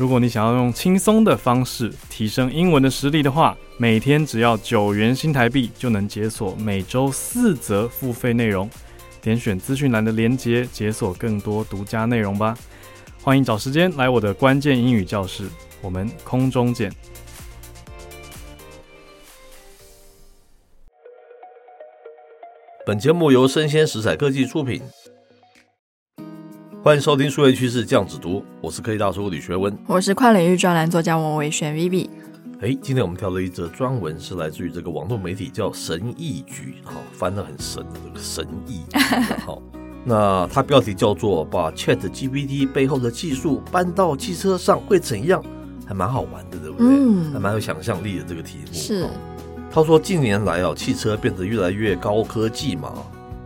如果你想要用轻松的方式提升英文的实力的话，每天只要九元新台币就能解锁每周四则付费内容。点选资讯栏的链接，解锁更多独家内容吧。欢迎找时间来我的关键英语教室，我们空中见。本节目由生鲜时采科技出品。欢迎收听数位趋势酱子读，我是科技大叔李学文，我是跨领域专栏作家王维轩 Vivi。哎，今天我们挑了一则专文，是来自于这个网络媒体叫神意局，好，翻得很神的这个神意。好，那它标题叫做“把 Chat GPT 背后的技术搬到汽车上会怎样”，还蛮好玩的，对不对？嗯，还蛮有想象力的这个题目。是，他说近年来啊，汽车变得越来越高科技嘛，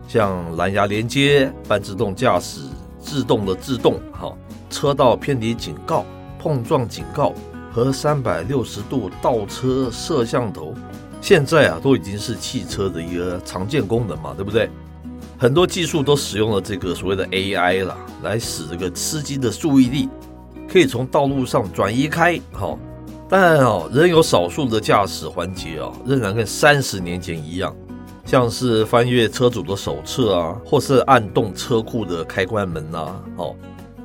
像蓝牙连接、半自动驾驶。自动的自动，好，车道偏离警告、碰撞警告和三百六十度倒车摄像头，现在啊都已经是汽车的一个常见功能嘛，对不对？很多技术都使用了这个所谓的 AI 啦，来使这个司机的注意力可以从道路上转移开，好，但哦，仍有少数的驾驶环节啊，仍然跟三十年前一样。像是翻阅车主的手册啊，或是按动车库的开关门呐，哦，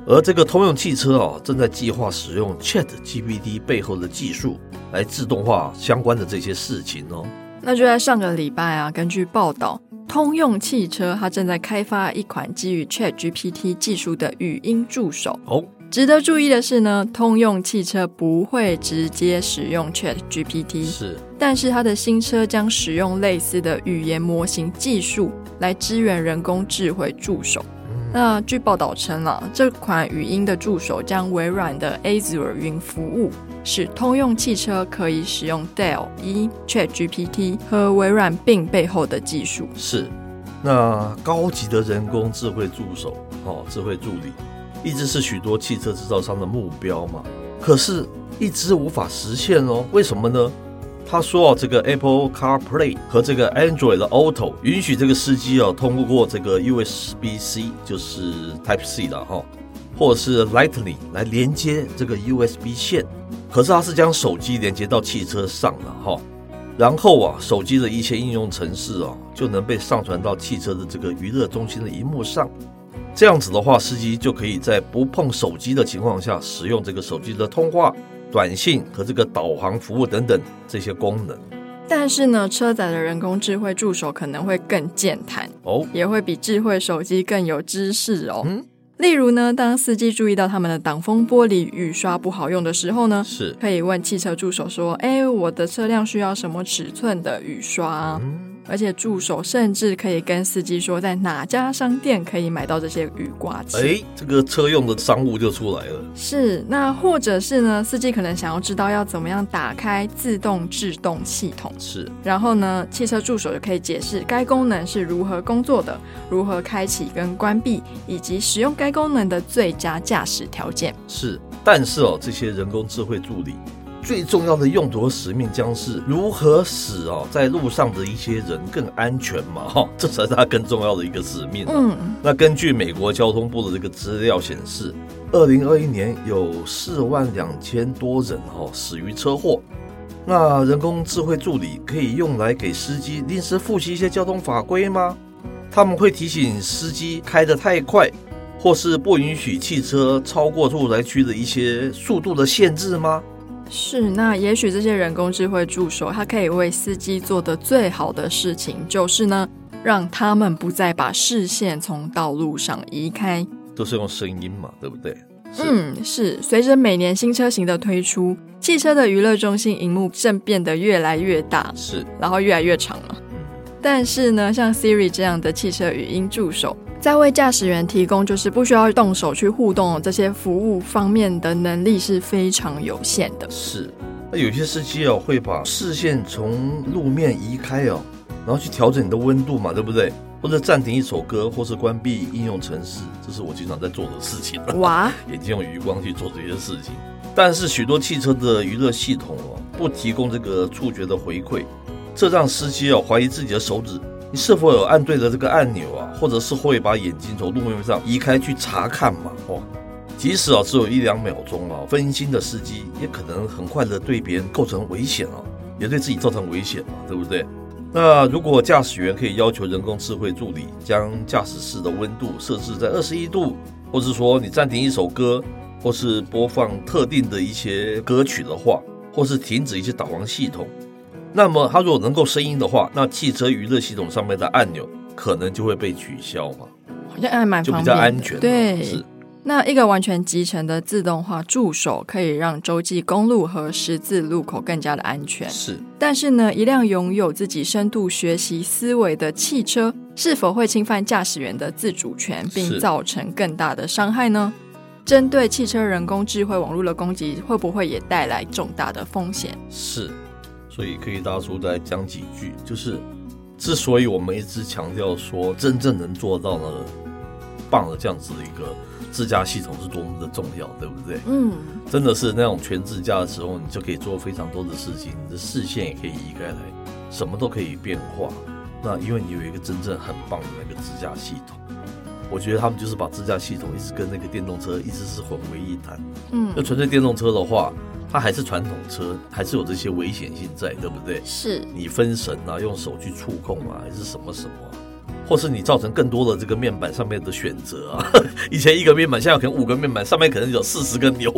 而这个通用汽车啊，正在计划使用 ChatGPT 背后的技术来自动化相关的这些事情哦。那就在上个礼拜啊，根据报道，通用汽车它正在开发一款基于 ChatGPT 技术的语音助手哦。值得注意的是呢，通用汽车不会直接使用 ChatGPT，是，但是它的新车将使用类似的语言模型技术来支援人工智慧助手。嗯、那据报道称了，这款语音的助手将微软的 Azure 云服务，使通用汽车可以使用 Dell 一 ChatGPT 和微软 Bing 背后的技术。是，那高级的人工智慧助手哦，智慧助理。一直是许多汽车制造商的目标嘛，可是一直无法实现哦。为什么呢？他说啊，这个 Apple CarPlay 和这个 Android 的 Auto 允许这个司机啊通过这个 USB-C，就是 Type C 的哈，或者是 Lightning 来连接这个 USB 线。可是他是将手机连接到汽车上了哈，然后啊，手机的一些应用程式啊就能被上传到汽车的这个娱乐中心的荧幕上。这样子的话，司机就可以在不碰手机的情况下，使用这个手机的通话、短信和这个导航服务等等这些功能。但是呢，车载的人工智慧助手可能会更健谈哦，也会比智慧手机更有知识哦。嗯，例如呢，当司机注意到他们的挡风玻璃雨刷不好用的时候呢，是可以问汽车助手说：“哎，我的车辆需要什么尺寸的雨刷？”嗯而且助手甚至可以跟司机说，在哪家商店可以买到这些雨刮器。哎，这个车用的商务就出来了。是，那或者是呢？司机可能想要知道要怎么样打开自动制动系统。是，然后呢，汽车助手就可以解释该功能是如何工作的，如何开启跟关闭，以及使用该功能的最佳驾驶条件。是，但是哦，这些人工智慧助理。最重要的用途和使命将是如何使哦，在路上的一些人更安全嘛？哈，这才是它更重要的一个使命。嗯，那根据美国交通部的这个资料显示，二零二一年有四万两千多人哦死于车祸。那人工智慧助理可以用来给司机临时复习一些交通法规吗？他们会提醒司机开得太快，或是不允许汽车超过住宅区的一些速度的限制吗？是，那也许这些人工智慧助手，它可以为司机做的最好的事情，就是呢，让他们不再把视线从道路上移开。都是用声音嘛，对不对？嗯，是。随着每年新车型的推出，汽车的娱乐中心荧幕正变得越来越大，是，然后越来越长了。嗯。但是呢，像 Siri 这样的汽车语音助手。在为驾驶员提供就是不需要动手去互动这些服务方面的能力是非常有限的。是，那有些司机哦，会把视线从路面移开哦，然后去调整你的温度嘛，对不对？或者暂停一首歌，或是关闭应用程式，这是我经常在做的事情。哇，眼睛用余光去做这些事情。但是许多汽车的娱乐系统哦，不提供这个触觉的回馈，这让司机哦怀疑自己的手指，你是否有按对了这个按钮啊？或者是会把眼睛从路面上移开去查看嘛？哦，即使啊只有一两秒钟啊，分心的司机也可能很快的对别人构成危险啊，也对自己造成危险嘛，对不对？那如果驾驶员可以要求人工智慧助理将驾驶室的温度设置在二十一度，或是说你暂停一首歌，或是播放特定的一些歌曲的话，或是停止一些导航系统，那么它如果能够声音的话，那汽车娱乐系统上面的按钮可能就会被取消嘛，好像还蛮方便，就比较安全。对。是。那一个完全集成的自动化助手，可以让洲际公路和十字路口更加的安全。是，但是呢，一辆拥有自己深度学习思维的汽车，是否会侵犯驾驶员的自主权，并造成更大的伤害呢？针对汽车人工智慧网络的攻击，会不会也带来重大的风险？是，所以可以大叔再讲几句，就是之所以我们一直强调说，真正能做到呢，棒的这样子的一个。自驾系统是多么的重要，对不对？嗯，真的是那种全自驾的时候，你就可以做非常多的事情，你的视线也可以移开来，什么都可以变化。那因为你有一个真正很棒的那个自驾系统，我觉得他们就是把自驾系统一直跟那个电动车一直是混为一谈。嗯，那纯粹电动车的话，它还是传统车，还是有这些危险性在，对不对？是你分神啊，用手去触控啊，还是什么什么？或是你造成更多的这个面板上面的选择啊，以前一个面板，现在可能五个面板，上面可能有四十个钮，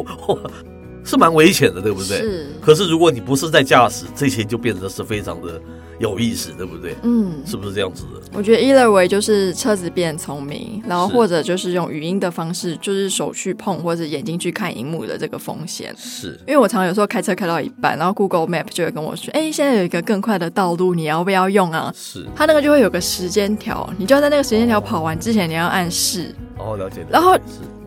是蛮危险的，对不对？是。可是如果你不是在驾驶，这些就变得是非常的。有意思，对不对？嗯，是不是这样子的？我觉得 either way 就是车子变聪明，然后或者就是用语音的方式，就是手去碰或者眼睛去看荧幕的这个风险。是，因为我常常有时候开车开到一半，然后 Google Map 就会跟我说：“哎，现在有一个更快的道路，你要不要用啊？”是，它那个就会有个时间条，你就要在那个时间条跑完之前，你要按试。哦，了解。然后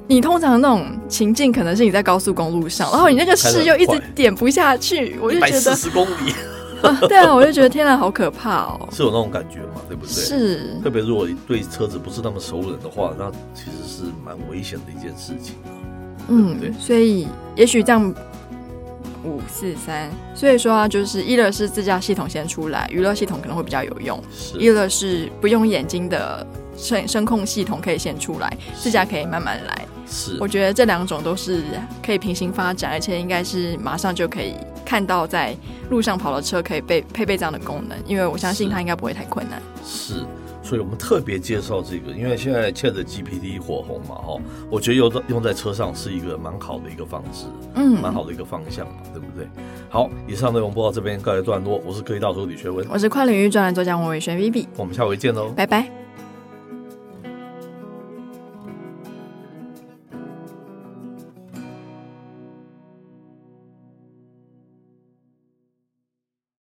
你通常那种情境可能是你在高速公路上，然后你那个事又一直点不下去，我就觉得四十公里。啊对啊，我就觉得天哪，好可怕哦！是有那种感觉嘛，对不对？是，特别如果对车子不是那么熟人的话，那其实是蛮危险的一件事情啊。嗯，对，所以也许这样五四三，所以说啊，就是一乐是自驾系统先出来，娱乐系统可能会比较有用；一乐是不用眼睛的声声控系统可以先出来，自驾可以慢慢来。是，我觉得这两种都是可以平行发展，而且应该是马上就可以看到在路上跑的车可以被配备这样的功能，因为我相信它应该不会太困难。是，所以我们特别介绍这个，因为现在 ChatGPT 火红嘛，哈，我觉得用在用在车上是一个蛮好的一个方式，嗯，蛮好的一个方向嘛，对不对？好，以上内容播到这边告一段落，我是科技大叔李学文，我是跨领域专栏作家王伟轩 Vivi，我们下回见喽，拜拜。